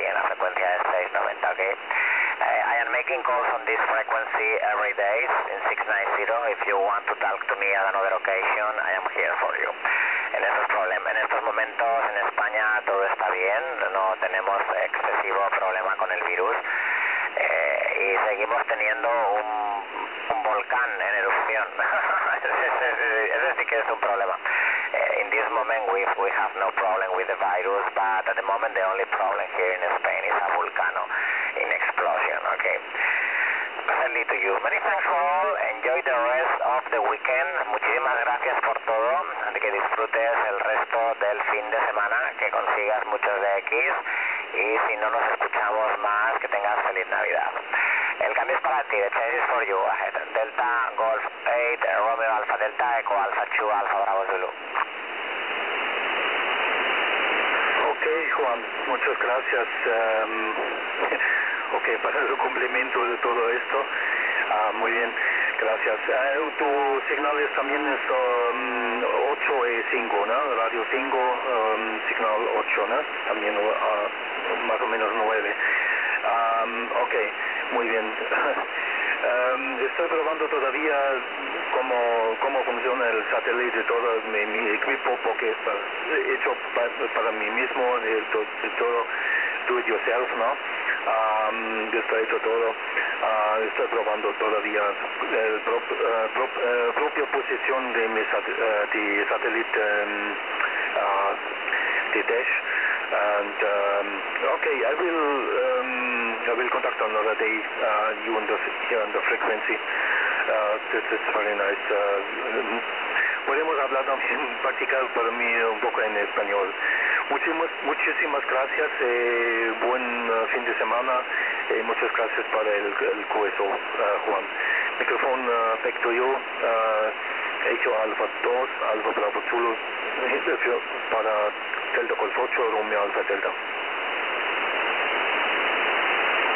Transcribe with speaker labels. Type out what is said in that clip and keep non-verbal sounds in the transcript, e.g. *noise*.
Speaker 1: en la frecuencia de 690, ¿ok? I am making calls on this frequency every day in 690. If you want to talk to me at another occasion, I am here for you. En estos, problemas, en estos momentos en España todo está bien, no tenemos excesivo problema con el virus y seguimos teniendo un, un volcán en erupción. *laughs* Ese sí que es un problema. This moment we, we have no problem with the virus, but at the moment the only problem here in Spain is a volcano in explosion, okay? Friendly to you. Many thanks for all. Enjoy the rest of the weekend. Muchísimas gracias por todo. Que disfrutes el resto del fin de semana, que consigas muchos de X y si no nos escuchamos más, que tengas feliz Navidad. El cambio es para ti, the change is for you ahead. Delta Golf 8, Romeo Alpha Delta, Echo Alpha 2, Alpha Bravo Zulu.
Speaker 2: Juan, muchas gracias. Um, *laughs* ok, para el cumplimiento de todo esto. Uh, muy bien, gracias. Uh, tu señal es también es um, 8 y 5, ¿no? Radio 5, um, señal 8, ¿no? También uh, más o menos 9. Um, ok, muy bien. *laughs* um, estoy probando todavía cómo, cómo funciona el satélite de todo mi, mi equipo porque es hecho para, para mí mismo, de, de todo do it yourself, ¿no? Um, está hecho todo. Uh, estoy probando todavía la prop, uh, prop, propia posición de mi sat de satélite um, de Dash. And um, okay, I will um, I will contact another day uh, you on the here on the frequency. Uh, this is very nice. Uh, podemos hablar también, *laughs* practicar para mí un poco en español. Muchísimas, muchísimas gracias, eh, buen uh, fin de semana eh, muchas gracias para el, el QSO, Juan. Micrófono uh, back to you, Echo Alfa 2, Alfa Bravo Zulu, *laughs* para Delta Golf 8, Romeo Alfa Delta.